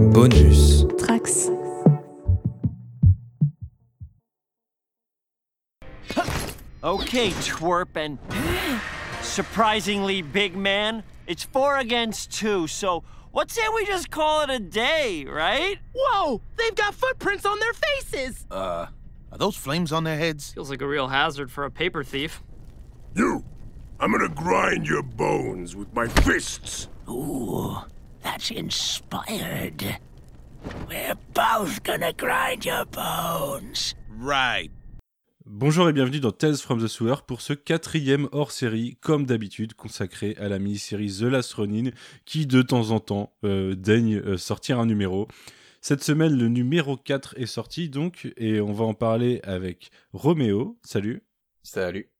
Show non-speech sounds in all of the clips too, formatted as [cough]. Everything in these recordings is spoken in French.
Bonus. Trax. Okay, twerp and surprisingly big man. It's four against two, so what say we just call it a day, right? Whoa! They've got footprints on their faces! Uh, are those flames on their heads? Feels like a real hazard for a paper thief. You! I'm gonna grind your bones with my fists! Ooh, that's inspired. We're both gonna grind your bones. Right. Bonjour et bienvenue dans Tales from the Sewer pour ce quatrième hors-série, comme d'habitude, consacré à la mini-série The Last Ronin, qui de temps en temps euh, daigne euh, sortir un numéro. Cette semaine, le numéro 4 est sorti donc, et on va en parler avec Roméo. Salut. Salut.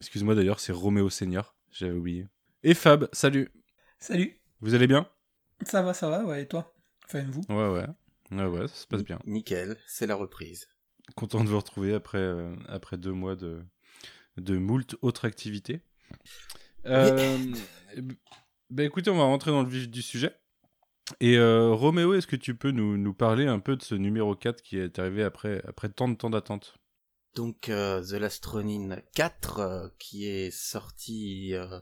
Excuse-moi d'ailleurs, c'est Roméo Senior, j'avais oublié. Et Fab, salut. Salut. Vous allez bien? Ça va, ça va, ouais, et toi? Enfin, vous? Ouais, ouais. Ouais, ouais, ça se passe bien. Nickel, c'est la reprise. Content de vous retrouver après, euh, après deux mois de, de moult autres activités. Euh, [laughs] bah écoutez, on va rentrer dans le vif du sujet. Et euh, Roméo, est-ce que tu peux nous, nous parler un peu de ce numéro 4 qui est arrivé après, après tant de temps d'attente? Donc euh, The Last Ronin 4 euh, qui est sorti euh,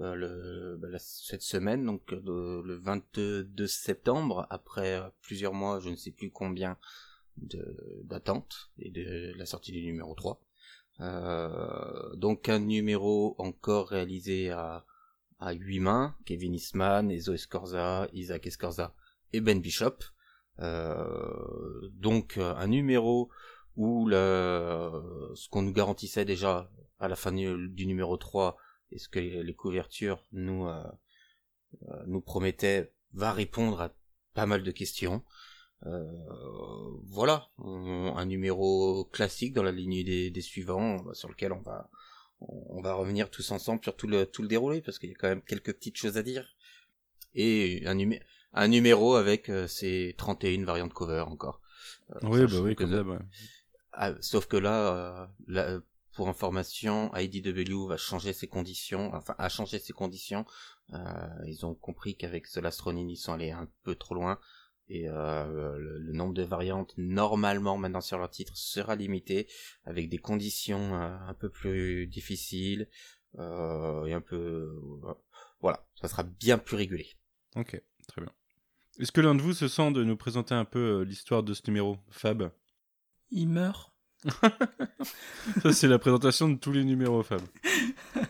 euh, le, bah, cette semaine, donc euh, le 22 septembre, après plusieurs mois, je ne sais plus combien d'attente et de la sortie du numéro 3. Euh, donc un numéro encore réalisé à, à 8 mains, Kevin Eastman, Ezo Escorza, Isaac Escorza et Ben Bishop. Donc un numéro où le, ce qu'on nous garantissait déjà à la fin du, numéro 3 et ce que les couvertures nous, euh, euh, nous promettaient va répondre à pas mal de questions. Euh, voilà, on- un numéro classique dans la ligne des, des suivants sur lequel on va on va revenir tous ensemble sur tout le tout le déroulé parce qu'il y a quand même quelques petites choses à dire et un numé un numéro avec euh, ses 31 variantes cover encore. Euh, Oui, bah oui, comme ouais. Ah, sauf que là, euh, pour information, IDW va changer ses conditions, enfin a changé ses conditions. Euh, ils ont compris qu'avec ce Last Ronin, ils sont allés un peu trop loin. Et euh, le, nombre de variantes normalement maintenant sur leur titre sera limité avec des conditions un peu plus difficiles et un peu voilà, ça sera bien plus régulé. Ok, très bien. Est-ce que l'un de vous se sent de nous présenter un peu l'histoire de ce numéro, Fab? Il meurt. [laughs] Ça, c'est la présentation de tous les numéros, Fab. [laughs]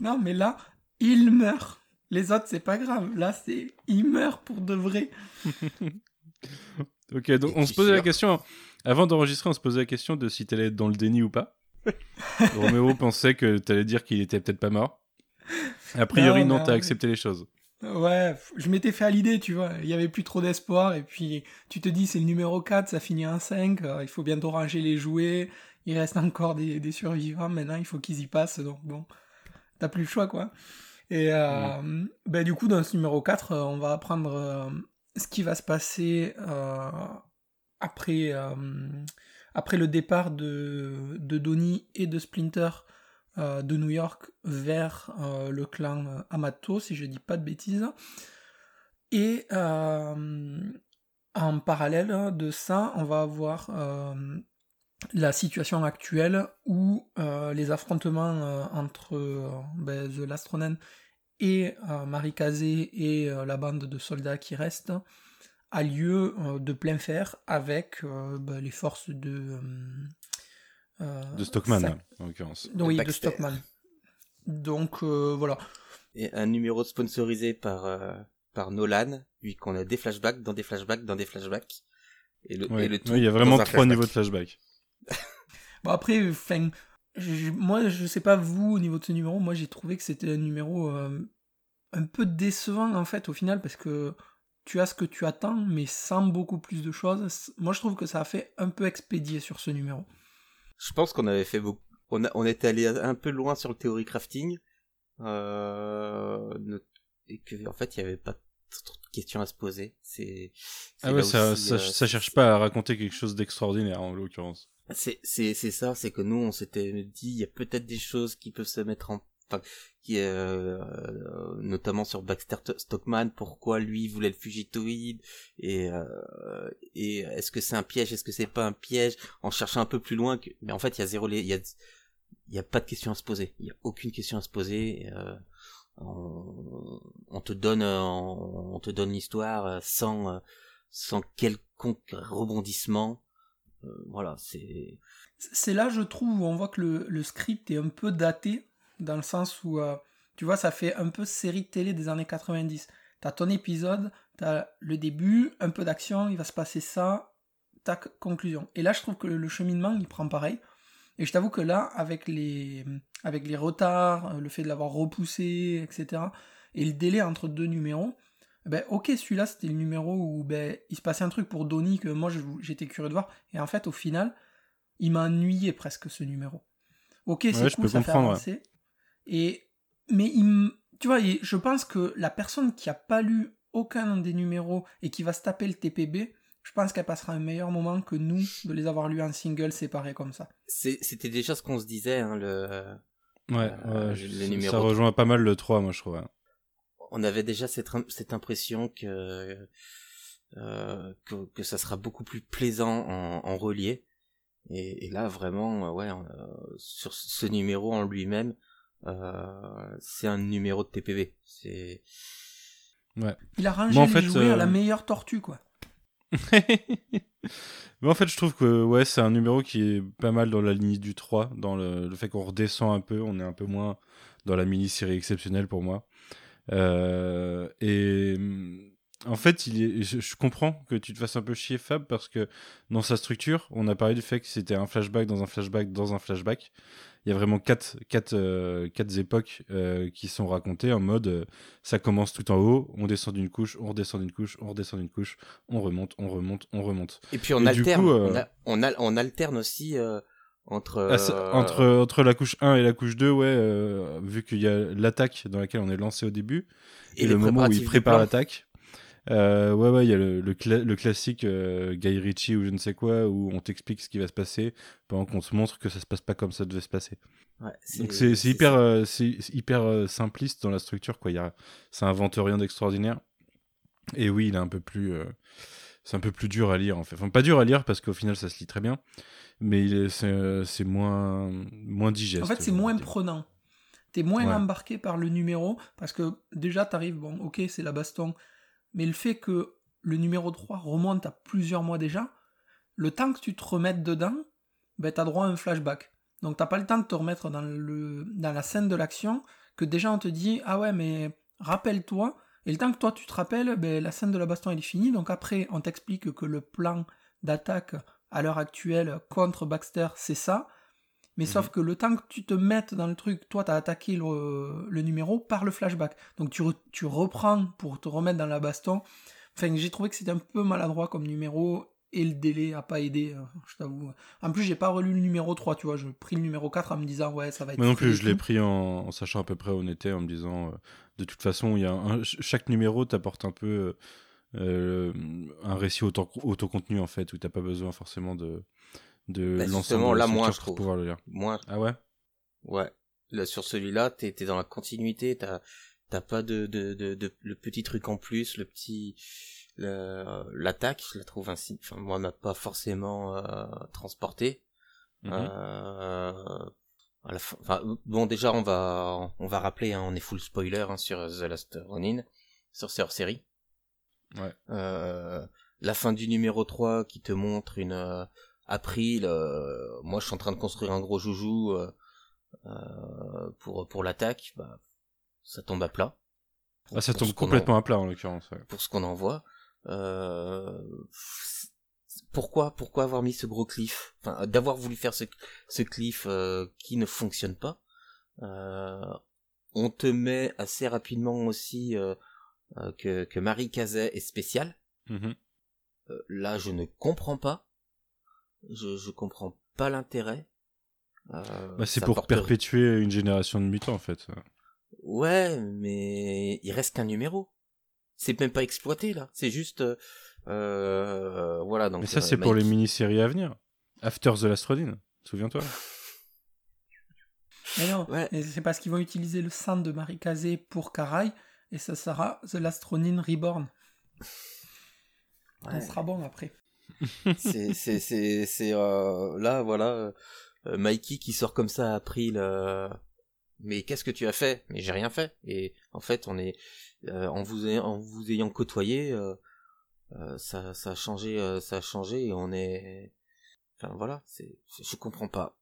Non, mais là, il meurt. Les autres, c'est pas grave. Là, c'est il meurt pour de vrai. [laughs] Ok, donc on se posait la question, avant d'enregistrer, on se posait la question de si t'allais être dans le déni ou pas. Roméo pensait que t'allais dire qu'il était peut-être pas mort. A priori, Non, t'as accepté les choses. Ouais, je m'étais fait à l'idée, tu vois. Il y avait plus trop d'espoir. Et puis, tu te dis, c'est le numéro 4, ça finit en 5. euh, il faut bientôt ranger les jouets. Il reste encore des, des survivants. Maintenant, il faut qu'ils y passent. Donc, bon, t'as plus le choix, quoi. Et euh, ben, du coup, dans ce numéro 4, euh, on va apprendre euh, ce qui va se passer euh, après, après le départ de, de Donnie et de Splinter euh, de New York vers euh, le clan euh, Amato, si je dis pas de bêtises. Et en parallèle de ça, on va avoir la situation actuelle où les affrontements entre ben, The Last Ronin et euh, Marikazé et la bande de soldats qui restent a lieu de plein fer avec ben, les forces de... euh, De Stockman, en l'occurrence. oui, de. Stockman. Donc euh, voilà. Et un numéro sponsorisé par euh, par Nolan, vu qu'on a des flashbacks dans des flashbacks dans des flashbacks. Et le, Ouais. et le tout Ouais, il y a vraiment trois flashback. niveaux de flashback. [laughs] Bon après, enfin, je- moi je sais pas vous au niveau de ce numéro, moi j'ai trouvé que c'était un numéro euh, un peu décevant en fait au final parce que tu as ce que tu attends mais sans beaucoup plus de choses. Moi je trouve que ça a fait un peu expédié sur ce numéro. Je pense qu'on avait fait beaucoup. On, a, on est allé un peu loin sur le théorie crafting. Euh, et que, en fait, il y avait pas trop de questions à se poser. C'est. Ah ouais, ça, aussi, ça, euh, ça cherche pas à raconter quelque chose d'extraordinaire, en l'occurrence. C'est c'est c'est ça, c'est que nous on s'était dit il y a peut-être des choses qui peuvent se mettre en qui euh, notamment sur Baxter Stockman, pourquoi lui voulait le fugitoïde et euh, et est-ce que c'est un piège, est-ce que c'est pas un piège, en cherchant un peu plus loin que, mais en fait il y a zéro, il y a il y a pas de question à se poser, il y a aucune question à se poser. euh, on, te donne on, on te donne l'histoire euh, sans euh, sans quelconque rebondissement. Euh, voilà, c'est C'est là, je trouve, où on voit que le, le script est un peu daté, dans le sens où, euh, tu vois, ça fait un peu série de télé des années 90. T'as ton épisode, t'as le début, un peu d'action, il va se passer ça, tac, conclusion. Et là, je trouve que le cheminement, il prend pareil. Et je t'avoue que là, avec les, avec les retards, le fait de l'avoir repoussé, etc., et le délai entre deux numéros, ben ok, celui-là, c'était le numéro où ben, il se passait un truc pour Donnie que moi, j'étais curieux de voir. Et en fait, au final, il m'a ennuyé presque ce numéro. Ok, c'est Ouais, je cool, peux ça fait comprendre, ouais. Et mais il tu vois, je pense que la personne qui a pas lu aucun des numéros et qui va se taper le TPB, je pense qu'elle passera un meilleur moment que nous de les avoir lus en single séparés comme ça. c'était déjà ce qu'on se disait hein, le Ouais, Euh, ouais, les numéros ça rejoint pas mal le 3, moi, je trouve. ouais. on avait déjà cette, cette impression que, euh, que que ça sera beaucoup plus plaisant en, en relié. Et, et là, vraiment, ouais, euh, sur ce numéro en lui-même, euh, c'est un numéro de TPV. C'est Il a rangé Moi, en les fait, jouets à la euh, meilleure tortue quoi. [laughs] Mais en fait, je trouve que ouais, c'est un numéro qui est pas mal dans la ligne du 3, dans le, le fait qu'on redescend un peu, on est un peu moins dans la mini-série exceptionnelle pour moi. Euh, et en fait, il est, je, je comprends que tu te fasses un peu chier Fab parce que dans sa structure, on a parlé du fait que c'était un flashback dans un flashback dans un flashback. Il y a vraiment quatre, quatre, euh, quatre époques euh, qui sont racontées en mode euh, ça commence tout en haut, on descend d'une couche, on redescend d'une couche, on redescend d'une couche, on remonte, on remonte, on remonte. et puis on Et alterne, coup, euh, on, a- on, al- on alterne aussi euh, entre Ah, euh, entre, entre la couche 1 et la couche 2, ouais, euh, vu qu'il y a l'attaque dans laquelle on est lancé au début, et, le moment où il prépare l'attaque. Euh, ouais, ouais, il y a le, le, cla- le classique euh, Guy Ritchie ou je ne sais quoi, où on t'explique ce qui va se passer pendant qu'on te montre que ça se passe pas comme ça devait se passer. Ouais, Donc c'est c'est hyper, euh, hyper euh, simpliste dans la structure, quoi. Y a, ça invente rien d'extraordinaire. Et oui, il est un peu plus, euh, c'est un peu plus dur à lire en fait. Enfin, pas dur à lire parce qu'au final ça se lit très bien, mais c'est euh, moins, moins digeste. En fait, c'est moins dire. prenant. T'es moins Ouais. embarqué par le numéro parce que déjà t'arrives, bon, ok, c'est la baston, mais le fait que le numéro 3 remonte à plusieurs mois déjà, le temps que tu te remettes dedans, ben t'as droit à un flashback. Donc t'as pas le temps de te remettre dans, le, dans la scène de l'action, que déjà on te dit, ah ouais, mais rappelle-toi, et le temps que toi tu te rappelles, ben, la scène de la baston est finie, donc après on t'explique que le plan d'attaque à l'heure actuelle contre Baxter c'est ça, mais sauf que le temps que tu te mettes dans le truc, toi, t'as attaqué le, le numéro par le flashback. Donc tu, re- tu reprends pour te remettre dans la baston. Enfin, j'ai trouvé que c'était un peu maladroit comme numéro et le délai a pas aidé, euh, je t'avoue. En plus, j'ai pas relu le numéro 3, tu vois. Je pris le numéro 4 en me disant, ouais, ça va être. Moi non plus, je l'ai pris en, en sachant à peu près où on était, en me disant, euh, de toute façon, il y a un- ch- chaque numéro t'apporte un peu euh, un récit auto- autocontenu en fait, où t'as pas besoin forcément de de Bah, l'ensemble justement, de la là, moins, je pour trouve. pouvoir le lire. Moins, Ah ouais? Ouais. Là, sur celui-là, t'es, t'es dans la continuité, t'as, t'as pas de, de, de, de- le petit truc en plus, le petit, l'attaque, je la trouve ainsi, enfin, moi, m'a pas forcément, euh, transporté. Mhm. Euh, à la fin, enfin, bon, déjà, on va, on va rappeler, hein, on est full spoiler, hein, sur The Last Ronin, sur cette série. Ouais. Euh, la fin du numéro 3 qui te montre une, euh, April, euh, moi, je suis en train de construire un gros joujou, euh, euh, pour pour l'attaque, bah, ça tombe à plat. Pour- Ah, ça tombe complètement en- à plat en l'occurrence. ouais. pour ce qu'on en voit. Euh, pourquoi pourquoi avoir mis ce gros cliff? Enfin, d'avoir voulu faire ce ce cliff euh, qui ne fonctionne pas. Euh, on te met assez rapidement aussi que que Marie Cazet est spéciale. Mhm. Euh, là, je ne comprends pas. Je je comprends pas l'intérêt. Euh, Bah, c'est pour porte- perpétuer une génération de mutants en fait. Ouais, mais il reste qu'un numéro. C'est même pas exploité là. C'est juste, euh, euh, voilà. Donc. Mais ça euh, c'est pour les mini-séries à venir. After the Last Rodin, souviens-toi. Mais non, Ouais. mais c'est parce qu'ils vont utiliser le sang de Marikazé pour Karai, et ça sera The Last Ronin Reborn. Ouais. Ça sera bon après. C'est [laughs] c'est c'est c'est euh, là voilà euh, Mikey qui sort comme ça a pris le mais qu'est-ce que tu as fait? Mais j'ai rien fait et en fait on est euh, en vous ayant, en vous ayant côtoyé euh, euh, ça ça a changé euh, ça a changé et on est enfin voilà c'est je comprends pas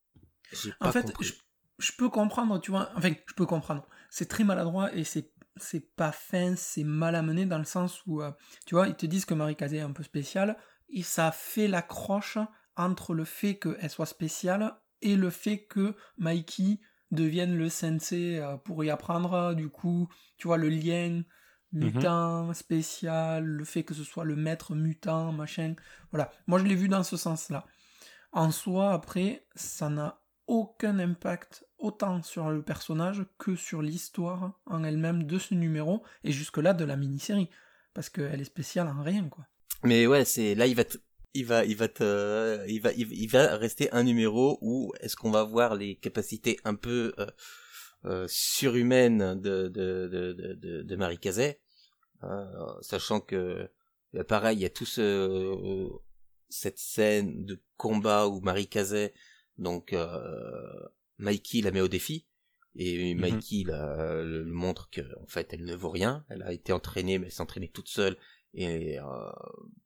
j'ai pas En fait, compris. je, je peux comprendre, tu vois. Enfin, je peux comprendre. C'est très maladroit et c'est c'est pas fin, c'est mal amené dans le sens où, euh, tu vois, ils te disent que Marikazé est un peu spéciale et ça fait l'accroche entre le fait qu'elle soit spéciale et le fait que Mikey devienne le sensei euh, pour y apprendre. Du coup, tu vois, le lien mutant, spécial, le fait que ce soit le maître mutant, machin. Voilà. Moi, je l'ai vu dans ce sens-là. En soi, après, ça n'a aucun impact autant sur le personnage que sur l'histoire en elle-même de ce numéro et jusque-là de la mini-série. Parce qu'elle est spéciale en rien, quoi. Mais ouais, c'est là il va te, il va il va te il va il, va rester un numéro où est-ce qu'on va voir les capacités un peu euh, euh, surhumaines de de de de, Marie Cazet, euh, sachant que bah, pareil, il y a tout ce cette scène de combat où Marie Cazet donc euh, Mikey la met au défi et Mhm. Mikey la, le montre que en fait elle ne vaut rien, elle a été entraînée mais elle s'est entraînée toute seule et euh,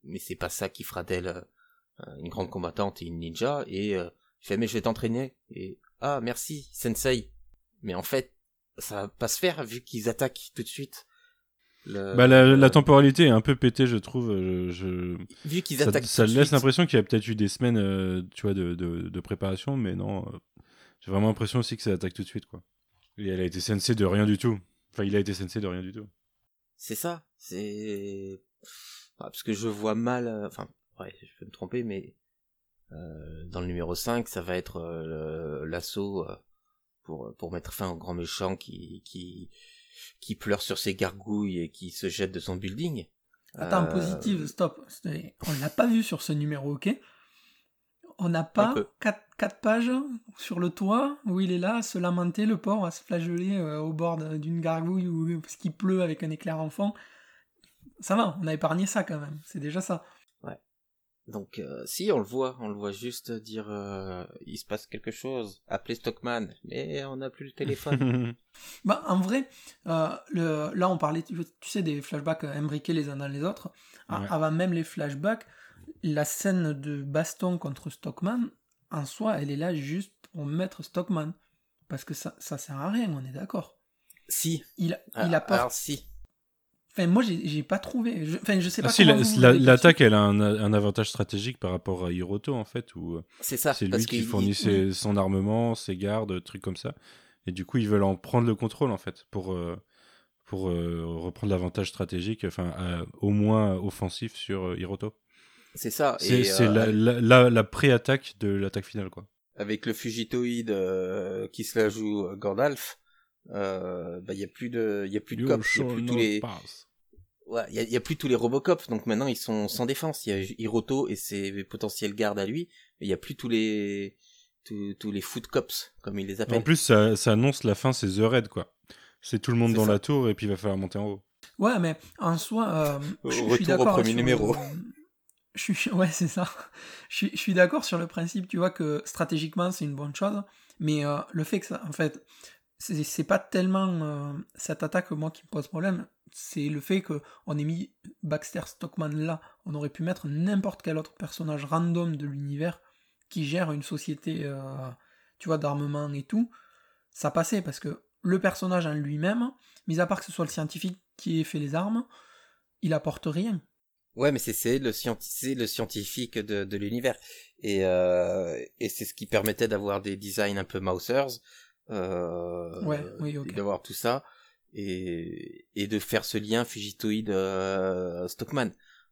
mais c'est pas ça qui fera d'elle euh, une grande combattante et une ninja et euh, il fait mais je vais t'entraîner et ah merci sensei mais en fait ça va pas se faire vu qu'ils attaquent tout de suite le- Bah, la, la temporalité est un peu pétée, je trouve. euh, Je, vu qu'ils ça, attaquent ça tout de laisse l'impression qu'il y a peut-être eu des semaines, euh, tu vois, de, de, de préparation, mais non. euh, J'ai vraiment l'impression aussi que ça attaque tout de suite, quoi. Et elle a été sensei de rien du tout. Enfin, il a été sensei de rien du tout. c'est ça c'est parce que je vois mal euh, enfin ouais je peux me tromper mais euh, dans le numéro 5 ça va être euh, l'assaut euh, pour pour mettre fin au grand méchant qui qui qui pleure sur ses gargouilles et qui se jette de son building Attends, positive, stop. On l'a pas vu sur ce numéro, ok? On n'a pas peu. quatre, quatre pages sur le toit où il est là à se lamenter, le pauvre, à se flageoler euh, au bord d'une gargouille ou parce qu'il pleut avec un éclair en fond. Ça va, on a épargné ça quand même. C'est déjà ça. Donc euh, si on le voit, on le voit juste dire euh, il se passe quelque chose, appeler Stockman, mais on n'a plus le téléphone. [laughs] Bah, en vrai, euh, le, là on parlait, tu, tu sais, des flashbacks imbriqués les uns dans les autres. A- Ouais. Avant même les flashbacks, la scène de baston contre Stockman, en soi, elle est là juste pour mettre Stockman. Parce que ça, ça sert à rien, on est d'accord. si, Il, Ah, il apporte. alors si, Enfin, moi, j'ai j'ai pas trouvé. Je- Enfin, je sais pas Ah, si, la- l'attaque, elle a un, un avantage stratégique par rapport à Hiroto, en fait, où euh, c'est ça, c'est lui parce qui qu'il- fournit il- ses- son armement, ses gardes, trucs comme ça. Et du coup, ils veulent en prendre le contrôle, en fait, pour, euh, pour euh, reprendre l'avantage stratégique, enfin, euh, au moins offensif sur euh, Hiroto. c'est ça. C'est euh, la, la, la- la pré-attaque de l'attaque finale, quoi. avec le fugitoïde euh, qui se la joue euh, Gandalf, euh, bah il y a plus de, il y a plus de cops, il y a plus tous les, ouais, il y a, il y a plus tous les Robocops, donc maintenant ils sont sans défense. Il y a Hiroto et ses potentiels gardes à lui, mais il y a plus tous les, tous, tous les foot cops comme ils les appellent. En plus, ça, ça annonce la fin, c'est The Raid, quoi. C'est tout le monde dans ça. la tour et puis il va falloir monter en haut. Ouais, mais en soi, euh, je- suis au d'accord premier sur numéro. le- [laughs] Je suis, ouais, c'est ça. Je suis, je suis d'accord sur le principe, tu vois, que stratégiquement, c'est une bonne chose, mais euh, le fait que ça, en fait, c'est pas tellement euh, cette attaque, moi, qui me pose problème, c'est le fait que on ait mis Baxter Stockman là. On aurait pu mettre n'importe quel autre personnage random de l'univers qui gère une société, euh, tu vois, d'armement et tout. Ça passait parce que le personnage en lui-même, mis à part que ce soit le scientifique qui ait fait les armes, il apporte rien. Ouais, mais c'est le, le scientifique de, de l'univers. Et, euh, et c'est ce qui permettait d'avoir des designs un peu Mousers. Euh, Ouais, oui, D'avoir tout ça. Et, et de faire ce lien fugitoïde euh, Stockman.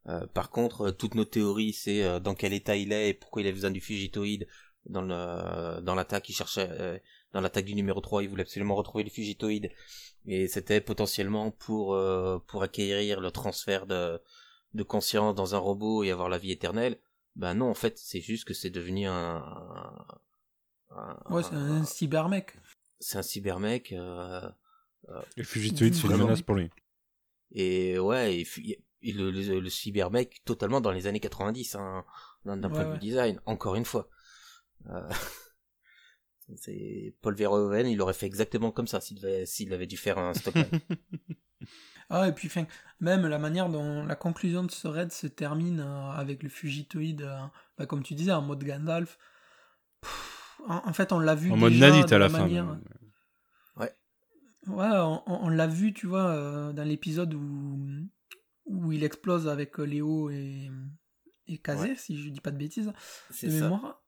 Euh, par contre, toutes nos théories, c'est euh, dans quel état il est et pourquoi il a besoin du fugitoïde. Dans le dans l'attaque, il cherchait euh, dans l'attaque du numéro 3, il voulait absolument retrouver le fugitoïde. Et c'était potentiellement pour euh, pour acquérir le transfert de de conscience dans un robot et avoir la vie éternelle, ben non, en fait, c'est juste que c'est devenu un... un- Ouais, c'est un cybermec. c'est un cybermec. Et Fugitoid, c'est une Vraiment. menace pour lui. et ouais, et, fu- et le, le, le cybermec totalement dans les années 90, hein, d'un Ouais, point de ouais. vue design. Encore une fois. Euh, [laughs] c'est Paul Verhoeven, il aurait fait exactement comme ça s'il avait, dû faire un Stockman. [laughs] Ah, et puis, fin, même la manière dont la conclusion de ce raid se termine euh, avec le Fugitoid, euh, bah, comme tu disais, en mode Gandalf. Pff, en, en fait, on l'a vu. En mode déjà Nadit de à la la fin. manière- même. Ouais, on, l'a vu, tu vois, euh, dans l'épisode où, où il explose avec euh, Léo et, et Kazé, Ouais. si je dis pas de bêtises, C'est de ça. mémoire.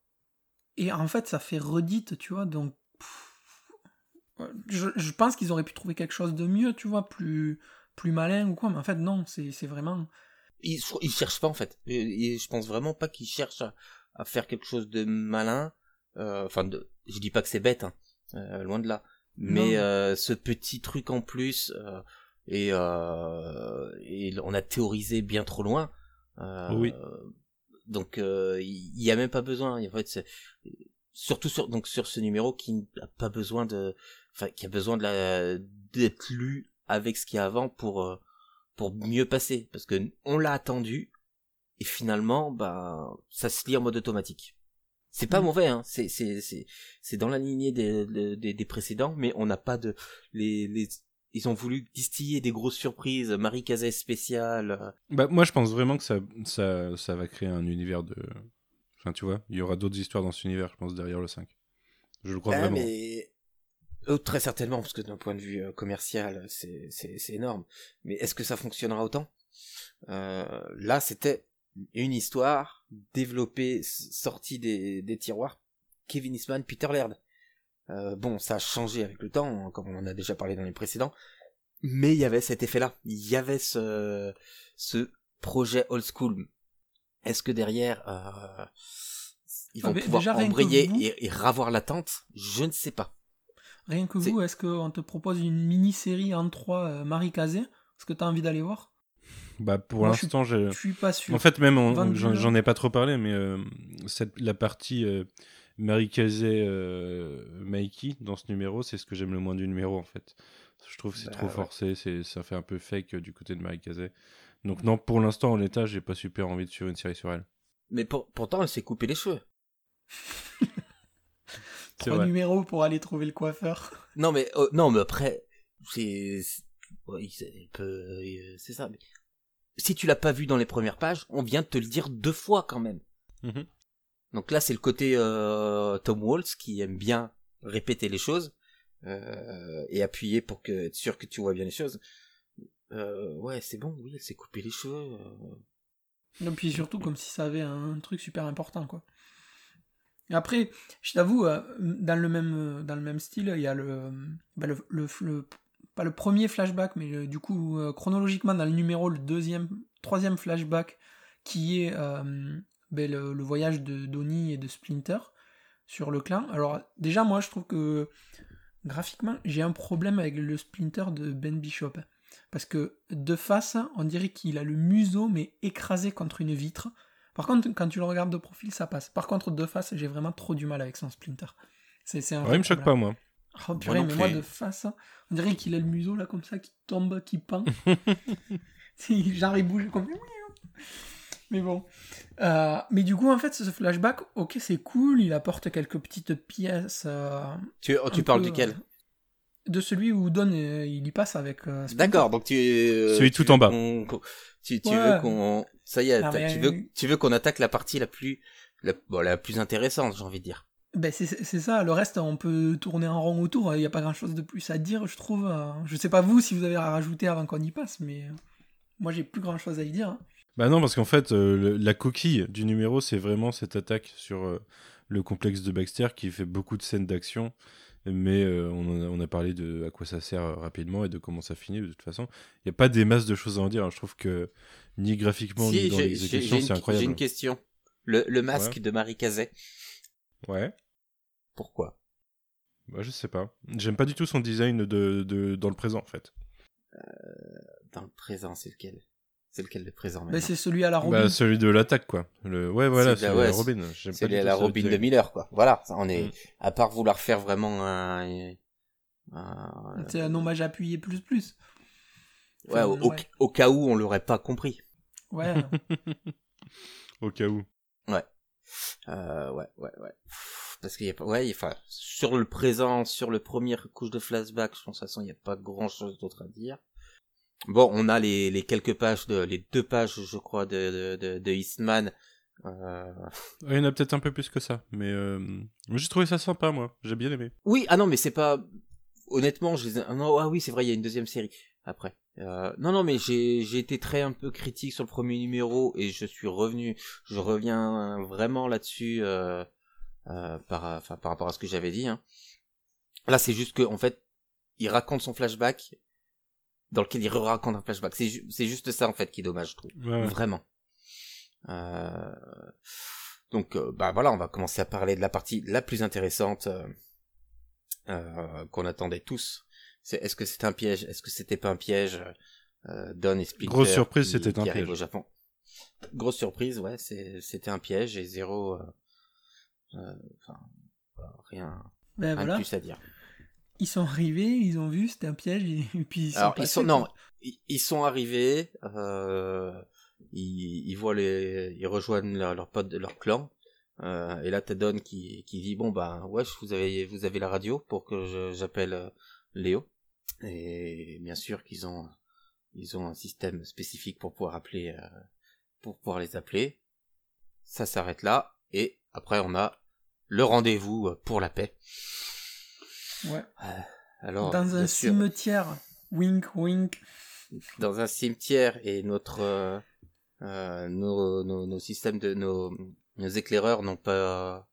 Et en fait, ça fait redite, tu vois, donc. pff, ouais, Je, je pense qu'ils auraient pu trouver quelque chose de mieux, tu vois, plus, plus malin ou quoi, mais en fait, non, c'est c'est vraiment. il, il cherche pas en fait. Et, et je pense vraiment pas qu'il cherche à, à faire quelque chose de malin. Euh, Enfin, de, je dis pas que c'est bête, hein, euh, loin de là. Mais euh, ce petit truc en plus, euh, et, euh, et on a théorisé bien trop loin. Euh, Oui. Donc euh, il y, a même pas besoin. En fait, surtout sur donc sur ce numéro qui n'a pas besoin de, enfin qui a besoin de la d'être lu avec ce qu'il y a avant pour pour mieux passer parce que on l'a attendu et finalement bah ça se lit en mode automatique c'est pas Mm. mauvais hein c'est c'est c'est c'est dans la lignée des des, des précédents mais on n'a pas de les les ils ont voulu distiller des grosses surprises Marie Cazet spéciale euh, Bah, moi, je pense vraiment que ça, ça, ça va créer un univers de. Enfin, tu vois, il y aura d'autres histoires dans cet univers, je pense, derrière le 5. Je le crois Ah, vraiment. mais euh, très certainement parce que d'un point de vue euh, commercial c'est c'est c'est énorme mais est-ce que ça fonctionnera autant? Euh, là c'était une histoire développée sortie des des tiroirs. Kevin Eastman Peter Laird. Euh, bon ça a changé avec le temps hein, comme on en a déjà parlé dans les précédents. Mais il y avait cet effet là il y avait ce ce projet old school. Est-ce que derrière euh, ils Ah, vont mais pouvoir déjà, embrayer vous- et, et ravoir l'attente Je ne sais pas. Rien que vous, est-ce qu'on te propose une mini-série en 3 Marie Kazé Est-ce que t'as envie d'aller voir? Bah, pour Moi, je suis- l'instant, j'ai. Je suis pas sûr. En fait, même, j'en ai pas trop parlé, mais euh, cette, la partie euh, Marie Kazé euh, Mikey dans ce numéro, c'est ce que j'aime le moins du numéro, en fait. Je trouve que c'est Bah, trop ouais. forcé, c'est ça fait un peu fake euh, du côté de Marie Kazé. Donc, non, pour l'instant, en l'état, j'ai pas super envie de suivre une série sur elle. Mais pour- pourtant, elle s'est coupé les cheveux. [laughs] C'est Trois vrai. numéros pour aller trouver le coiffeur. Non, mais euh, non, mais après, c'est c'est- ouais, c'est elle peut- euh, c'est ça. Mais si tu l'as pas vu dans les premières pages, on vient de te le dire deux fois quand même. Mhm. Donc là, c'est le côté euh, Tom Waltz qui aime bien répéter les choses euh, et appuyer pour que être sûr que tu vois bien les choses. Euh, ouais, c'est bon. Oui, elle s'est coupé les cheveux. euh. Et puis surtout comme si ça avait un truc super important quoi. Et après, je t'avoue, dans le même dans le même style, il y a le, bah, le, le- le- pas le premier flashback, mais du coup euh, chronologiquement dans le numéro le deuxième, troisième flashback qui est euh, ben, le, le voyage de Donnie et de Splinter sur le clan. Alors déjà moi je trouve que graphiquement j'ai un problème avec le Splinter de Ben Bishop. Parce que de face, on dirait qu'il a le museau mais écrasé contre une vitre. Par contre, quand tu le regardes de profil, ça passe. Par contre, de face, j'ai vraiment trop du mal avec son Splinter. C'est un Ouais, il me choque pas, moi. Oh purée, mais moi de face, on dirait qu'il a le museau là comme ça qui tombe, qui pend. [laughs] [laughs] Genre il bouge comme. Mais bon. Euh, mais du coup, en fait, ce flashback, ok, c'est cool, il apporte quelques petites pièces. euh, Tu, oh, tu parles peu, duquel? euh, De celui où Don, euh, il y passe avec. euh. D'accord, donc tu euh, Celui tu tout en bas. tu, tu Ouais. veux qu'on ça y est, Non, t'as- mais- tu veux tu veux qu'on attaque la partie la plus la, bon, la plus intéressante, j'ai envie de dire. Ben c'est c'est ça, le reste on peut tourner en rond autour, il n'y a pas grand chose de plus à dire je trouve. euh, Je sais pas vous si vous avez à rajouter avant qu'on y passe, mais euh, moi j'ai plus grand chose à y dire. hein. Bah non, parce qu'en fait, euh, le- la coquille du numéro, c'est vraiment cette attaque sur euh, le complexe de Baxter qui fait beaucoup de scènes d'action. Mais euh, on, a, on a parlé de à quoi ça sert rapidement et de comment ça finit de toute façon. Il n'y a pas des masses de choses à en dire. hein. Je trouve que ni graphiquement Si, ni dans l'exécution, c'est une, j'ai incroyable. une question. Le, le masque Ouais. de Marie Cazet, Ouais, pourquoi? Bah, je sais pas. J'aime pas du tout son design de, de, dans le présent en fait. Dans le présent, c'est lequel? C'est lequel le présent maintenant? c'est celui à la Robin. Bah, celui de l'attaque quoi. Le... Ouais, voilà, C'est- c'est ouais, Robin. Du la Robin de. Miller, quoi. Voilà, on est Mm. à part vouloir faire vraiment un Euh, C'est un hommage appuyé plus plus. ouais, au, ouais. cas où on l'aurait pas compris. Ouais. [laughs] Au cas où. Euh, ouais, ouais, ouais. Parce qu'il y a pas, ouais, enfin, sur le présent, sur le premier couche de flashback, je pense, de toute façon, il n'y a pas grand chose d'autre à dire. Bon, on a les, les quelques pages de, les deux pages, je crois, de, de, de, Eastman. Euh... Il y en a peut-être un peu plus que ça, mais euh, moi, j'ai trouvé ça sympa, moi. J'ai bien aimé. Oui, ah non, mais c'est pas, honnêtement, je ah non, ah oui, c'est vrai, il y a une deuxième série après. Euh, non, non, mais j'ai, j'ai été très un peu critique sur le premier numéro et je suis revenu, je reviens vraiment là-dessus, euh, euh, par, enfin, par rapport à ce que j'avais dit. Hein. Là, c'est juste que, en fait, il raconte son flashback dans lequel il raconte un flashback. C'est, ju- c'est juste ça, en fait, qui est dommage, je trouve. Ouais, ouais. Vraiment. Euh, Donc, euh, bah voilà, on va commencer à parler de la partie la plus intéressante euh, euh, qu'on attendait tous. C'est est-ce que c'était un piège? Est-ce que c'était pas un piège? Euh, Don et Splinter. Grosse surprise, c'était un piège. au Japon. Grosse surprise, ouais, c'est- c'était un piège et zéro. Euh, Enfin, rien, Ben rien voilà. de plus à dire. Ils sont arrivés, ils ont vu, c'était un piège, et, [laughs] puis ils sont Alors ils passés, sont non, quoi. ils, ils sont arrivés, euh, ils, ils voient les, ils rejoignent leur de leur clan. Euh, et là t'as Don qui, qui dit bon bah ouais vous avez vous avez la radio pour que j'appelle Léo et bien sûr qu'ils ont ils ont un système spécifique pour pouvoir appeler euh, pour pouvoir les appeler ça s'arrête là et après on a le rendez-vous euh, pour la paix Ouais. alors Dans un sûr, cimetière. Wink, wink. dans un cimetière et notre euh, euh, nos, nos, nos systèmes de nos, nos éclaireurs n'ont pas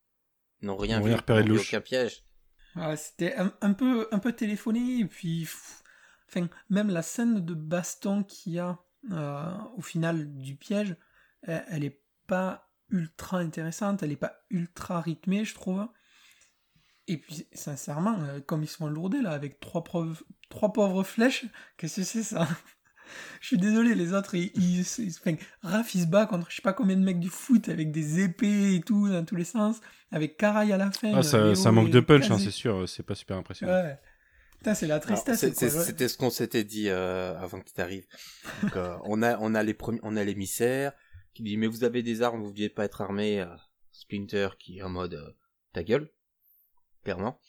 n'ont rien N'ont vu, rien repéré de aucun piège. C'était un, un peu un peu téléphoné et puis pff, enfin même la scène de baston qu'il y a euh, au final du piège elle, elle est pas ultra intéressante elle est pas ultra rythmée je trouve et puis sincèrement euh, comme ils sont lourdés là avec trois pauvres trois pauvres flèches qu'est-ce que c'est ça? [laughs] Je suis désolé les autres ils, ils, ils- enfin, Raph il se bat contre je sais pas combien de mecs du foot avec des épées et tout dans tous les sens avec Karai à la fin Ah, ça, ça manque de punch, hein, c'est sûr. C'est pas super impressionnant. Ouais. Putain, c'est la tristesse. C'était ce qu'on s'était dit euh, avant qu'il t'arrive. Donc, euh, on a on a les premiers on a l'émissaire qui dit mais vous avez des armes vous ne deviez pas être armé. euh, Splinter qui est en mode euh, ta gueule clairement.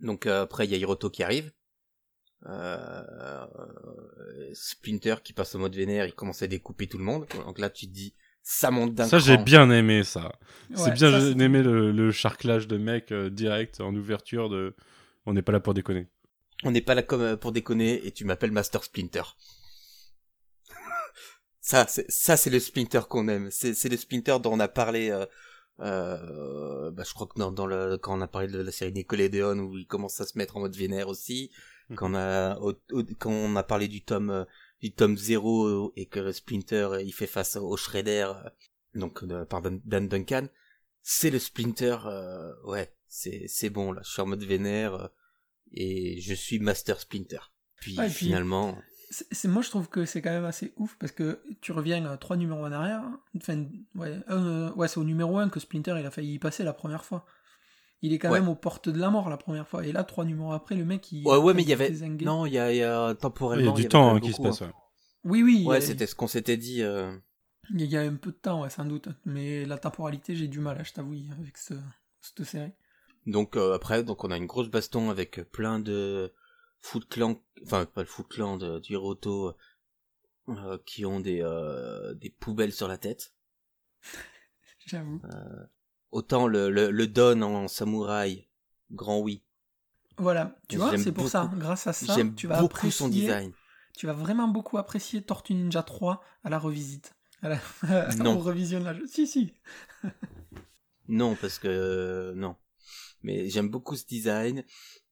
Donc euh, après il y a Hiroto qui arrive. Euh, Splinter qui passe au mode vénère, il commence à découper tout le monde. Donc là tu te dis ça monte d'un Ça, j'ai bien aimé ça. c'est bien ça, j'ai c'est- aimé le, le charclage de euh, direct en ouverture de. On n'est pas là pour déconner. On n'est pas là comme pour déconner et tu m'appelles Master Splinter. Ça, c'est ça, c'est le Splinter qu'on aime. C'est c'est le Splinter dont on a parlé. Euh, euh, bah, je crois que dans, dans le quand on a parlé de la série Nickelodeon où il commence à se mettre en mode vénère aussi. Quand on a au- au- quand on a parlé du tome euh, du tome 0 et que Splinter euh, il fait face au Shredder euh, donc euh, par Dan Duncan, c'est le Splinter. euh, ouais, c'est c'est bon là. Je suis en mode vénère. euh, et je suis Master Splinter. Puis et puis- finalement, C'est, moi, je trouve que c'est quand même assez ouf parce que tu reviens à trois numéros en arrière. Enfin, ouais, euh, ouais c'est au numéro 1 que Splinter il a failli y passer la première fois. Il est quand Ouais. même aux portes de la mort la première fois. Et là, trois numéros après, le mec il. ouais, ouais, mais il y avait, désingué. non, il y a, y a Il y a temporellement, du temps hein, qui se passe. hein. ouais. Oui, oui. Ouais, a- c'était ce qu'on s'était dit. euh, Il y a un peu de temps, ouais, sans doute. Mais la temporalité, j'ai du mal, je t'avoue, avec ce, cette série. Donc euh, après, donc on a une grosse baston avec plein de Foot Clan, enfin pas le Foot Clan de, du Hiroto, euh, qui ont des euh, des poubelles sur la tête. [laughs] J'avoue. Autant le le, le Don en samouraï, grand oui. Voilà, tu vois, c'est pour ça. Grâce à ça, J'aime tu vas beaucoup apprécier. son design. Tu vas vraiment beaucoup apprécier Tortue Ninja 3 à la revisite. À la... [laughs] Non. Au revisionnage. Si, si. [laughs] Non, parce que euh, non. Mais j'aime beaucoup ce design.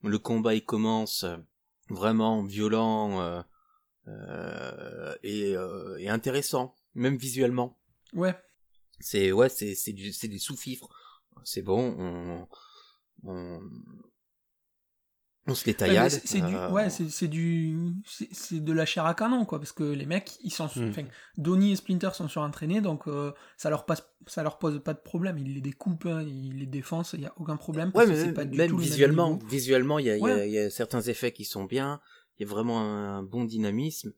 Le combat il commence euh, vraiment violent euh, euh, et, euh, et intéressant, même visuellement. Ouais. C'est ouais, c'est c'est du c'est des sous-fifres. C'est bon, on, on On se les taillade. c'est du, euh, ouais, c'est c'est du, c'est de la chair à canon quoi, parce que les mecs, ils sont, Mm. enfin, Donnie et Splinter sont surentraînés, donc euh, ça leur passe, ça leur pose pas de problème. Ils les découpent, hein, ils les défoncent, il y a aucun problème. Ouais, Parce que mais c'est même, pas du même tout le même visuellement, visuellement, il y a, il y a- Ouais. y a certains effets qui sont bien. Il y a vraiment un bon dynamisme.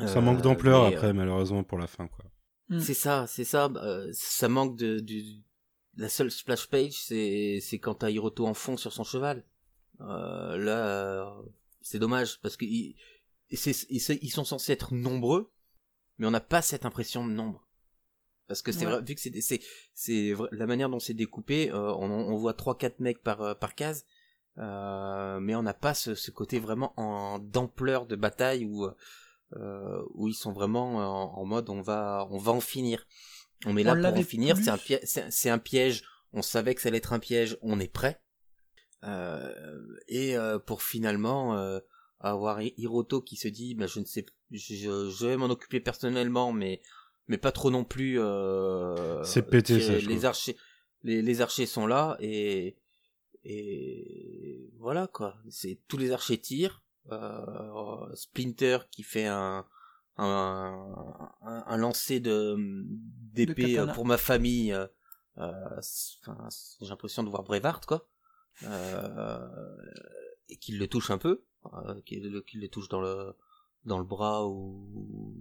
Ça Euh, manque d'ampleur mais, après, malheureusement, pour la fin, quoi. Mm. C'est ça, c'est ça. euh, ça manque de, du, la seule splash page, c'est, c'est quand t'as Hiroto en fond sur son cheval. Euh, là, c'est dommage parce que ils, sont censés être nombreux, mais on n'a pas cette impression de nombre. Parce que c'est Ouais. vrai, vu que c'est, c'est, la manière dont c'est découpé, euh, on, on voit trois quatre mecs par euh, par case, euh, mais on n'a pas ce, ce côté vraiment en d'ampleur de bataille où euh, où ils sont vraiment en, en mode on va on va en finir. On est On là pour en finir. C'est un piège. C'est un piège. On savait que ça allait être un piège. On est prêt. Euh, et euh, pour finalement euh, avoir Hi- Hiroto qui se dit bah, je ne sais je, je vais m'en occuper personnellement mais mais pas trop non plus euh, C'est pété, ça, je les archers les, les archers sont là et et voilà quoi. C'est tous les archers tirent euh, Splinter qui fait un un, un, un lancer de d'épée pour ma famille euh, euh, enfin, j'ai l'impression de voir Brevard quoi. euh, et qu'il le touche un peu euh, qu'il le, touche dans le dans le bras ou,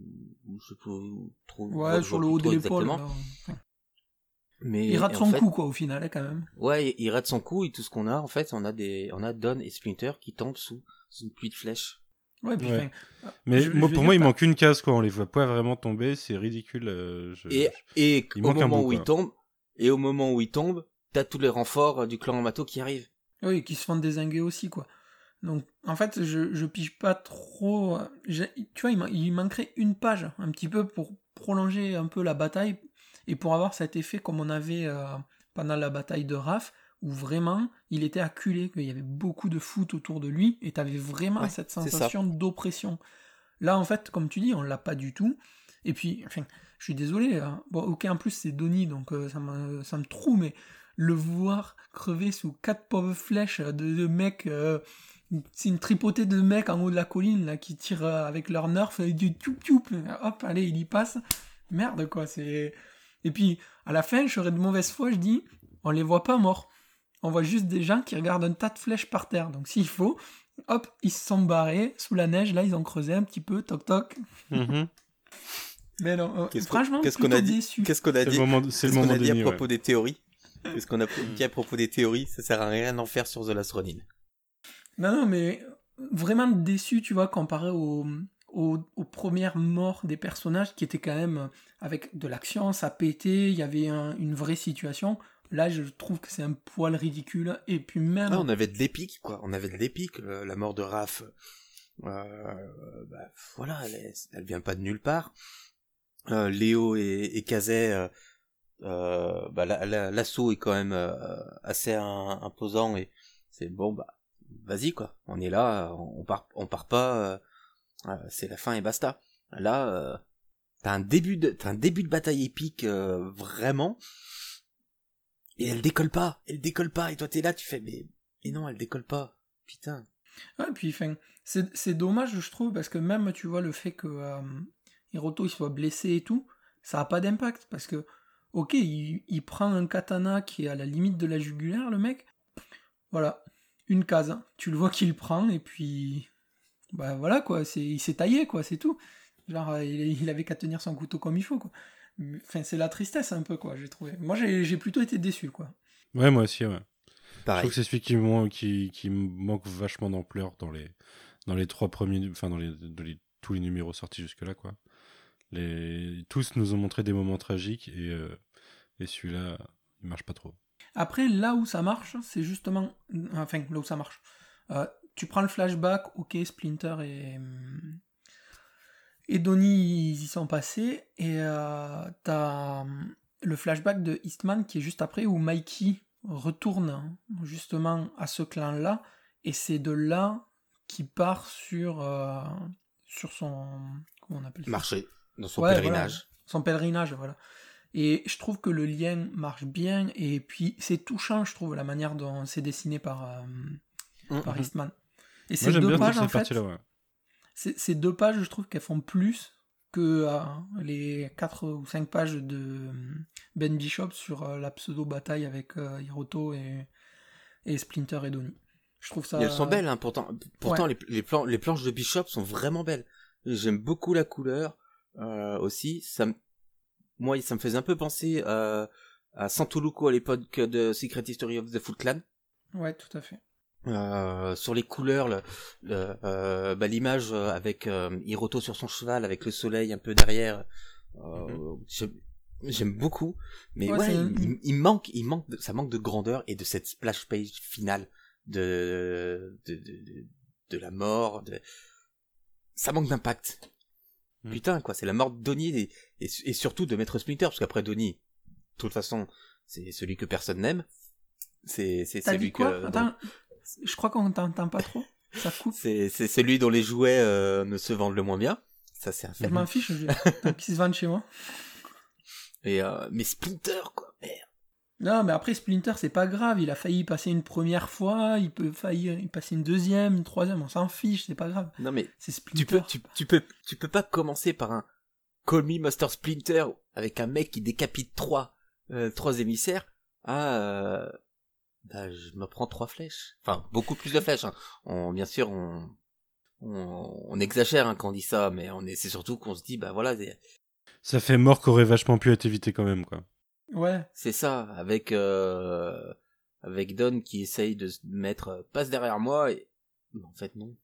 ou je sais pas où trop Ouais, sur le haut de l'épaule. mais Il rate en son fait- coup quoi au final hein, quand même. Ouais, il- rate son coup et tout ce qu'on a, en fait, on a des, on a Don et Splinter qui tombent sous une pluie de flèches. Ouais, puis, Ouais. enfin, Mais je- moi, je pour moi, il manque une case, quoi. On les voit pas vraiment tomber, c'est ridicule. euh, je- Et, et il au moment bout, où quoi. il tombe, et au moment où il tombe, t'as tous les renforts euh, du clan Amato qui arrivent. Oui, qui se font désinguer aussi, quoi. Donc, en fait, je, je pige pas trop. euh, Tu vois, il, il manquerait une page, un petit peu, pour prolonger un peu la bataille et pour avoir cet effet comme on avait euh, pendant la bataille de Raph, où vraiment il était acculé, qu'il y avait beaucoup de foot autour de lui et t'avais vraiment Ouais, cette sensation d'oppression. Là, en fait, comme tu dis, on l'a pas du tout. Et puis, enfin, je suis désolé. hein. Bon, ok, en plus, c'est Donnie, donc euh, ça, me, ça me trouve, mais le voir crever sous quatre pauvres flèches de, de mecs. euh, c'est une tripotée de mecs en haut de la colline là, qui tirent euh, avec leur nerf et du tchoup tchoup. Hop, allez, il y passe. Merde, quoi. c'est Et puis, à la fin, je serais de mauvaise foi, je dis on les voit pas morts. On voit juste des gens qui regardent un tas de flèches par terre. Donc, s'il faut, hop, ils se sont barrés sous la neige. Là, ils ont creusé un petit peu, toc toc. Mhm. Mais non, euh, Qu'est-ce qu'on- franchement, qu'est-ce qu'on a dit déçu. Qu'est-ce qu'on a C'est le dit moment, c'est le Qu'est-ce qu'on moment a dit à propos ouais. des théories Qu'est-ce qu'on a dit à propos des théories Ça sert à rien d'en faire sur The Last Ronin. Non, non, mais vraiment déçu, tu vois, comparé au, au- aux premières morts des personnages qui étaient quand même euh, avec de l'action, ça pétait, il y avait un- une vraie situation. Là, je trouve que c'est un poil ridicule. Et puis même. Ah, on avait de l'épique, quoi. On avait de l'épique. La mort de Raph, euh, bah, voilà, elle, elle vient pas de nulle part. Euh, Léo et, et euh, euh, bah, la- la- l'assaut est quand même euh, assez imposant et c'est bon, bah, vas-y quoi. On est là, on part, on part pas. euh, c'est la fin et basta. Là, t'as un début de, un début de bataille épique vraiment. Et elle décolle pas, elle décolle pas, et toi t'es là, tu fais, mais, mais non, elle décolle pas, putain. Ouais, puis enfin, c'est dommage, je trouve, parce que même, tu vois, le fait que Hiroto il soit blessé et tout, ça a pas d'impact, parce que, ok, il, il prend un katana qui est à la limite de la jugulaire, le mec, voilà, une case, hein. tu le vois qu'il prend, et puis, bah voilà, quoi, c'est il s'est taillé, quoi, c'est tout. Genre, il, il avait qu'à tenir son couteau comme il faut, quoi. Mais, Enfin, c'est la tristesse, un peu, quoi, j'ai trouvé. Moi, j'ai j'ai plutôt été déçu, quoi. Ouais, moi aussi, ouais. Je trouve que c'est celui qui, qui, qui manque vachement d'ampleur dans les, dans les trois premiers, enfin dans les, dans les- tous les numéros sortis jusque-là, quoi. Les, tous nous ont montré des moments tragiques et, euh, et celui-là, il marche pas trop. Après, là où ça marche, c'est justement. Enfin, là où ça marche. Euh, tu prends le flashback, ok, Splinter et. Et Donnie, ils y sont passés. Et euh, t'as le flashback de Eastman qui est juste après où Mikey retourne justement à ce clan-là. Et c'est de là qu'il part sur, euh, sur son. Comment on appelle ça? Marché, dans son Ouais, pèlerinage. voilà, son pèlerinage, voilà. Et je trouve que le lien marche bien, et puis c'est touchant, je trouve, la manière dont c'est dessiné par, euh, par Mhm. Eastman. Et Moi, ces deux bien pages, cette en fait, partie-là, ouais. c'est- ces deux pages, je trouve qu'elles font plus que euh, les 4 ou 5 pages de euh, Ben Bishop sur euh, la pseudo-bataille avec euh, Hiroto et, et Splinter et Donnie. Je trouve ça... Et elles sont belles, hein, pourtant. Pourtant, Ouais. les, les, plan- les planches de Bishop sont vraiment belles. J'aime beaucoup la couleur euh, aussi. Ça me- Moi, ça me faisait un peu penser euh, à Santoluco à l'époque de Secret History of the Foot Clan. Ouais, tout à fait. Euh, sur les couleurs, le, le, euh, bah, l'image euh, avec euh, Hiroto sur son cheval, avec le soleil un peu derrière, euh, j'aime- j'aime beaucoup. Mais Ouais, il, il- il manque, il manque, de- ça manque de grandeur et de cette splash page finale de de, de, de, de la mort. De... Ça manque d'impact. Mm. Putain, quoi, c'est la mort de Donnie et, et, et surtout de Maître Splinter, parce qu'après Donnie, de toute façon, c'est celui que personne n'aime. C'est c'est celui quoi que Attends, je crois qu'on t'entend pas trop. Ça coupe. c'est c'est celui dont les jouets euh, ne se vendent le moins bien. Ça c'est un Je fait. m'en fiche, je... [laughs] donc ils se vendent chez moi. Et euh, mais Splinter quoi. Merde. Non, mais après Splinter, c'est pas grave. Il a failli passer une première fois, il peut faillir y passer une deuxième, une troisième, on s'en fiche, c'est pas grave. Non mais C'est tu Splinter. peux tu, tu peux tu peux pas commencer par un Call Me Master Splinter avec un mec qui décapite trois euh, trois émissaires. Ah euh, bah je me prends trois flèches. Enfin beaucoup plus de flèches. Hein. On bien sûr on on, on exagère hein, quand on dit ça, mais on est c'est surtout qu'on se dit bah voilà c'est- Ça fait mort qu'aurait vachement pu être évité quand même, quoi. Ouais, C'est ça, avec euh, avec Don qui essaye de se mettre euh, passe derrière moi et Mais en fait non.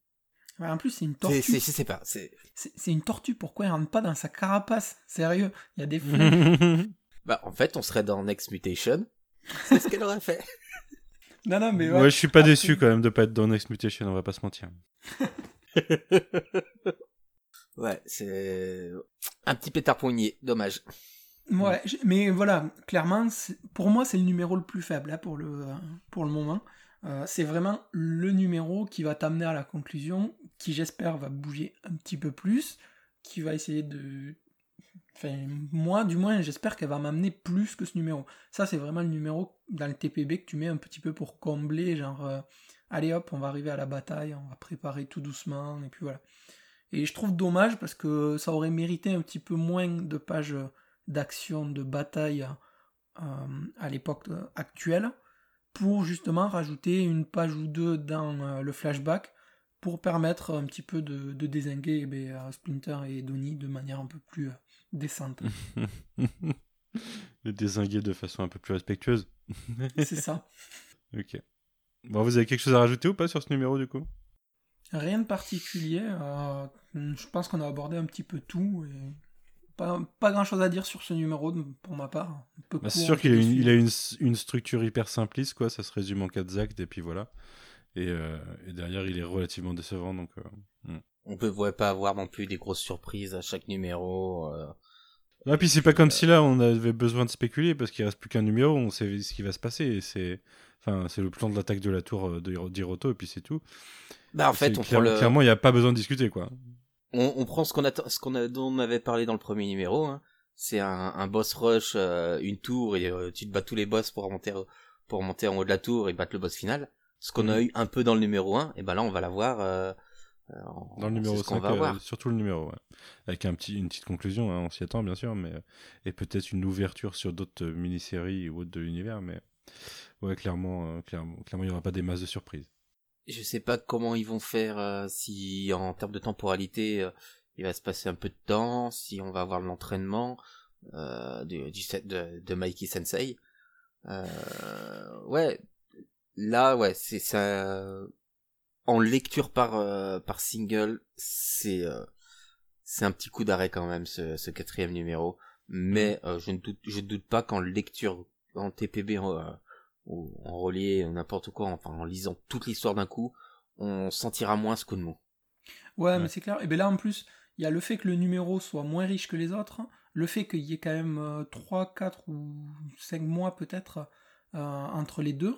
Ouais, en plus, c'est une C'est, tortue. c'est, je sais pas, c'est C'est c'est une tortue, pourquoi elle rentre pas dans sa carapace? Sérieux, il y a des [laughs] bah en fait on serait dans Next Mutation. C'est ce qu'elle aurait fait. [laughs] non, non, mais ouais. ouais. je suis pas Après- déçu quand même de pas être dans Next Mutation, on va pas se mentir. [laughs] Ouais, c'est un petit pétard poigné, dommage. Ouais, mais voilà, clairement, pour moi, c'est le numéro le plus faible hein, pour, le, pour le moment. Euh, c'est vraiment le numéro qui va t'amener à la conclusion, qui j'espère va bouger un petit peu plus, qui va essayer de... Enfin, moi, du moins, j'espère qu'elle va m'amener plus que ce numéro. Ça, c'est vraiment le numéro dans le TPB que tu mets un petit peu pour combler, genre, euh, allez hop, on va arriver à la bataille, on va préparer tout doucement, et puis voilà. Et je trouve dommage parce que ça aurait mérité un petit peu moins de pages d'action, de bataille euh, à l'époque euh, actuelle, pour justement rajouter une page ou deux dans euh, le flashback, pour permettre un petit peu de, de désinguer eh ben, Splinter et Donnie de manière un peu plus décente. [laughs] Le désinguer de façon un peu plus respectueuse. [laughs] C'est ça. ok. Bon, vous avez quelque chose à rajouter ou pas sur ce numéro du coup? Rien de particulier. euh, je pense qu'on a abordé un petit peu tout. Et pas, pas grand chose à dire sur ce numéro pour ma part. Bah, C'est sûr qu'il a, une, déçu. il a une, une structure hyper simpliste, quoi. Ça se résume en 4 actes et puis voilà. Et, euh, et derrière, il est relativement décevant. Donc, euh, hmm. On ne pouvait pas avoir non plus des grosses surprises à chaque numéro. euh. Ah, puis c'est pas comme si là on avait besoin de spéculer parce qu'il reste plus qu'un numéro, on sait ce qui va se passer. C'est, enfin, c'est le plan de l'attaque de la tour euh, d'Hiroto et puis c'est tout. Bah en fait, C'est on clair- prend le, clairement, il n'y a pas besoin de discuter quoi. On, on prend ce qu'on attend, ce qu'on a, dont on avait parlé dans le premier numéro. Hein. C'est un, un boss rush, euh, une tour et euh, tu te bats tous les boss pour monter, pour monter en haut de la tour et battre le boss final. Ce qu'on a Mhm. eu un peu dans le numéro 1, et ben là on va l'avoir euh, euh, Dans le numéro ce qu'on 5, va euh, surtout le numéro, ouais. Avec un petit, une petite conclusion, hein, on s'y attend bien sûr, mais et peut-être une ouverture sur d'autres euh, mini-séries ou autres de l'univers, mais ouais, clairement, euh, clairement, clairement, il n'y aura pas des masses de surprises. Je sais pas comment ils vont faire euh, si en termes de temporalité euh, il va se passer un peu de temps, si on va avoir l'entraînement euh, du, de, de Mikey Sensei. Euh, ouais, là ouais, c'est ça. En lecture par euh, par single, c'est euh, c'est un petit coup d'arrêt quand même ce, ce quatrième numéro. Mais euh, je ne doute je ne doute pas qu'en lecture en TPB euh, ou en relié n'importe quoi, enfin en lisant toute l'histoire d'un coup, on sentira moins ce coup de mou. Ouais, Ouais. mais c'est clair. Et bien là, en plus, il y a le fait que le numéro soit moins riche que les autres, le fait qu'il y ait quand même euh, 3, 4 ou 5 mois peut-être euh, entre les deux.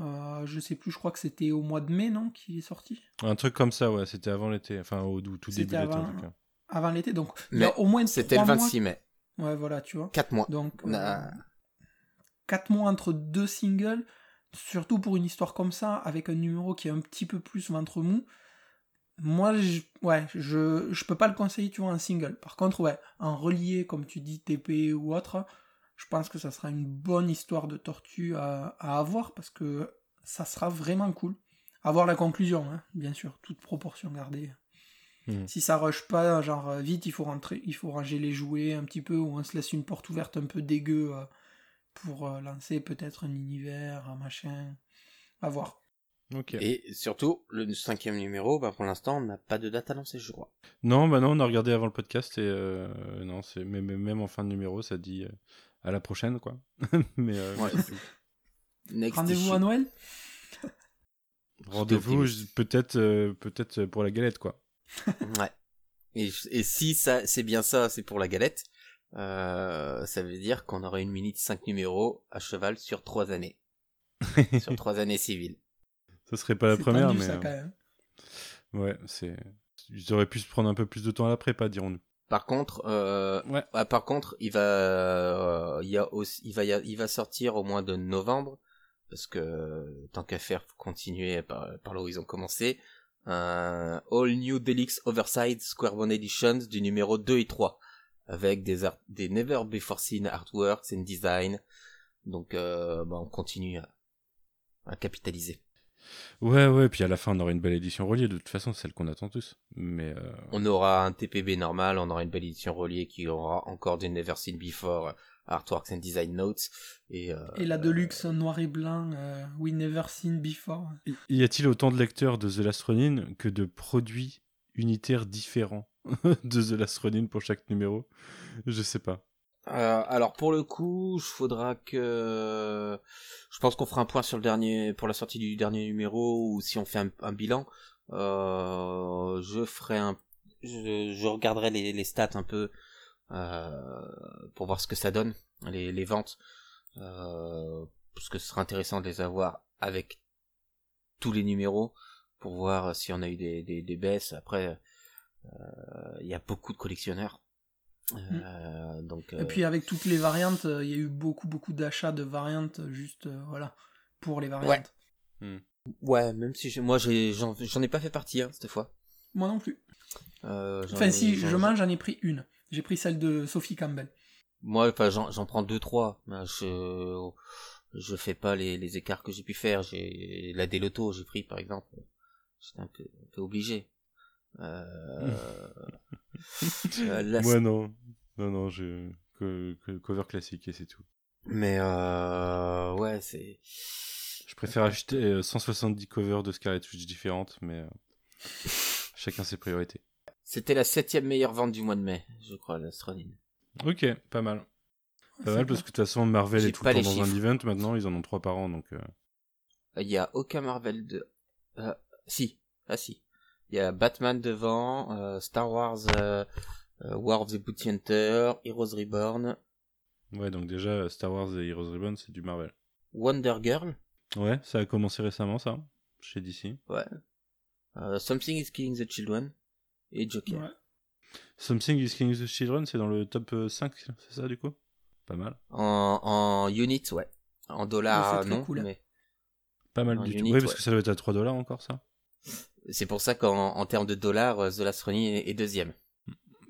Euh, je sais plus, je crois que c'était au mois de mai, non, qui est sorti? Un truc comme ça, ouais, c'était avant l'été, enfin au tout, début de l'été en avant- tout cas. Avant l'été, donc il y Mais a au moins C'était 3 le mois. 26 mai. Ouais, voilà, tu vois. 4 mois. Donc, 4 mois entre deux singles, surtout pour une histoire comme ça, avec un numéro qui est un petit peu plus ventre mou, moi, je, ouais, je, je peux pas le conseiller, tu vois, en single. Par contre, ouais, en relié, comme tu dis, TP ou autre, je pense que ça sera une bonne histoire de tortue à, à avoir, parce que ça sera vraiment cool. Avoir la conclusion, hein, bien sûr, toute proportion gardée. Mhm. Si ça rush pas, genre vite, il faut rentrer, il faut ranger les jouets un petit peu, ou on se laisse une porte ouverte un peu dégueu euh, pour euh, lancer peut-être un univers, un machin. À voir. Et surtout, le cinquième numéro, bah, pour l'instant, on n'a pas de date annoncée, je crois. Non, bah non, on a regardé avant le podcast et euh, non, c'est même, même en fin de numéro, ça dit euh, à la prochaine, quoi. [laughs] Mais euh, Ouais. c'est tout. Next Rendez-vous issue. à Noël? [laughs] Rendez-vous peut-être, euh, peut-être pour la galette, quoi. Ouais. Et, et si ça, c'est bien ça, c'est pour la galette, euh, ça veut dire qu'on aurait une minute 5 numéros à cheval sur 3 années. [laughs] sur 3 années civiles. Ça serait pas la première, tendu, mais ça, euh, quand même. ouais, c'est. Ils auraient pu se prendre un peu plus de temps à la prépa, dirons-nous. Par contre, euh, Ouais. ah, par contre, il va, euh, il y a aussi, il va, il sortir au mois de novembre parce que tant qu'à faire, faut continuer par, par là où ils ont commencé. Un All New Deluxe Oversized Square One Editions du numéro 2 et 3 avec des art- des Never Before Seen artworks and design. Donc, euh, bah, on continue à, à capitaliser. Ouais, ouais, puis à la fin, on aura une belle édition reliée, de toute façon, celle qu'on attend tous. Mais euh, On aura un TPB normal, on aura une belle édition reliée qui aura encore des Never Seen Before euh, artworks and design notes et, euh, Et la Deluxe noir et blanc, euh, We Never Seen Before. y a-t-il autant de lecteurs de The Last Ronin que de produits unitaires différents? [laughs] de The Last pour chaque numéro. Je sais pas. Euh, alors pour le coup, il faudra que je pense qu'on fera un point sur le dernier pour la sortie du dernier numéro ou si on fait un, bilan, euh, je ferai un je, regarderai les, stats un peu euh, pour voir ce que ça donne les, ventes. Parce que ce sera intéressant de les avoir avec tous les numéros pour voir si on a eu des, des, baisses. Après il y a beaucoup de collectionneurs euh, donc Et euh, puis avec toutes les variantes, euh, il y a eu beaucoup beaucoup d'achats de variantes juste euh, voilà pour les variantes. Ouais, même si moi j'en ai pas fait partie hein, cette fois. Moi non plus. Euh, Enfin si, je mange, j'en ai pris une. J'ai pris celle de Sophie Campbell. Moi, enfin, j'en prends deux trois. Je je fais pas les, les écarts que j'ai pu faire. J'ai la Deloto, j'ai pris par exemple. J'étais un peu, un peu obligé. Euh... [laughs] euh, la- Moi, non. Non, non, je. Que, que- cover classique et c'est tout. Mais euh... ouais, c'est. Je préfère acheter euh, 170 covers de Scarlet Witch différentes, mais euh, [laughs] chacun ses priorités. C'était la septième meilleure vente du mois de mai, je crois, l'Astronine. Ok, pas mal. Pas mal parce que de toute façon, Marvel est tout le temps dans un event maintenant, ils en ont trois par an donc. euh, Il y a aucun Marvel de. Euh, si, ah si. Il y a Batman devant, euh, Star Wars, euh, euh, War of the Bounty Hunter, Heroes Reborn, Ouais, donc déjà, Star Wars et Heroes Reborn, c'est du Marvel. Wonder Girl, Ouais, ça a commencé récemment, ça, chez DC. ouais. Euh, Something is Killing the Children et Joker. Ouais. Something is Killing the Children, c'est dans le top euh, 5, c'est ça du coup? Pas mal. En, en unit, ouais. En dollars, non, cool, mais Pas mal En du unit, tout. Oui, parce ouais. que ça doit être à 3 dollars encore, ça. C'est pour ça qu'en en termes de dollars, euh, The Last Running est, deuxième.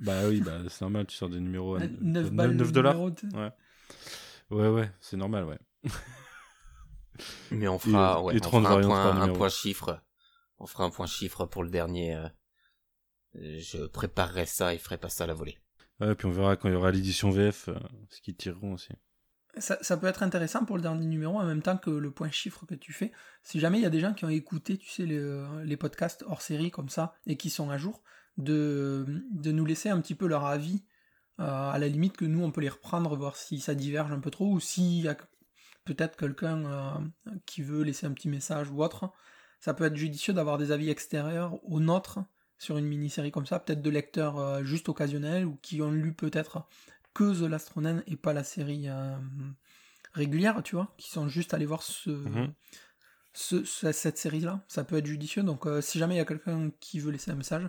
Bah oui, bah c'est normal, tu sors des numéros à 9 balles 9 le dollars. Ouais. Ouais, ouais, c'est normal, ouais. [laughs] Mais on fera, Et- ouais, et on 30 fera un point chiffre. On fera un point chiffre pour le dernier. euh, je préparerai ça et ferai pas ça à la volée. Ouais, puis on verra quand il y aura l'édition VF, euh, ce qu'ils tireront aussi. Ça, peut être intéressant pour le dernier numéro en même temps que le point chiffre que tu fais. Si jamais il y a des gens qui ont écouté, tu sais, les, les podcasts hors série comme ça et qui sont à jour, de, de nous laisser un petit peu leur avis. euh, à la limite que nous on peut les reprendre, voir si ça diverge un peu trop ou s'il y a peut-être quelqu'un euh, qui veut laisser un petit message ou autre. Ça peut être judicieux d'avoir des avis extérieurs aux nôtres sur une mini-série comme ça, peut-être de lecteurs euh, juste occasionnels ou qui ont lu peut-être que The Last Ronin et pas la série euh, régulière, tu vois, qui sont juste allés voir ce, Mhm. ce- ce- cette série-là. Ça peut être judicieux, donc euh, si jamais il y a quelqu'un qui veut laisser un message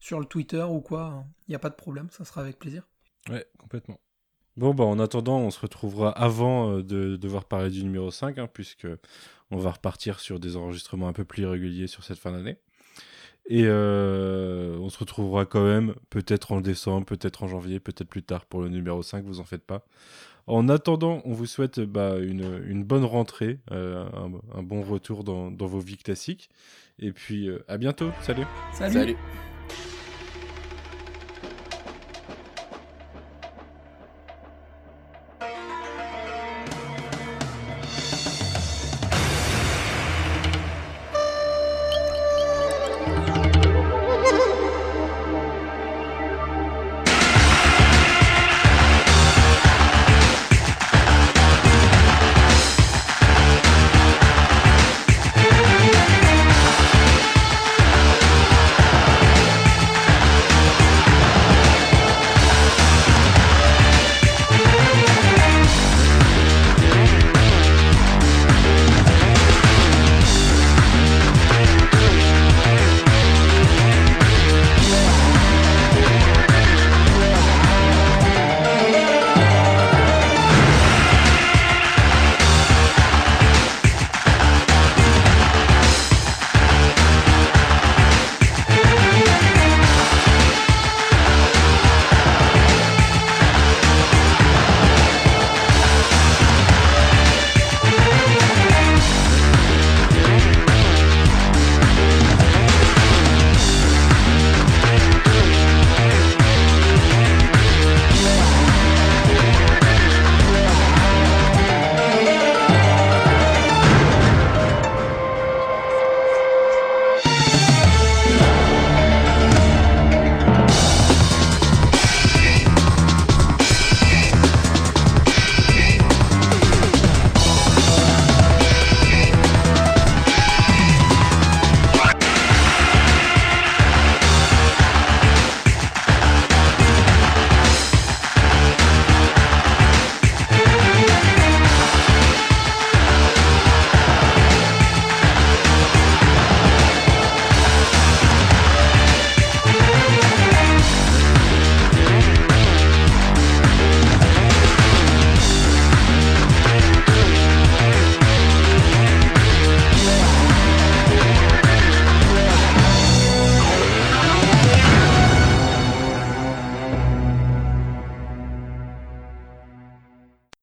sur le Twitter ou quoi, il n'y a pas de problème, ça sera avec plaisir. Ouais, complètement. Bon, bah, en attendant, on se retrouvera avant euh, de devoir parler du numéro 5, hein, puisque on va repartir sur des enregistrements un peu plus réguliers sur cette fin d'année. Et euh, on se retrouvera quand même, peut-être en décembre, peut-être en janvier, peut-être plus tard pour le numéro 5, vous en faites pas. En attendant, on vous souhaite bah, une, une bonne rentrée, euh, un, un bon retour dans, dans vos vies classiques. Et puis, euh, à bientôt. Salut. Salut. Salut.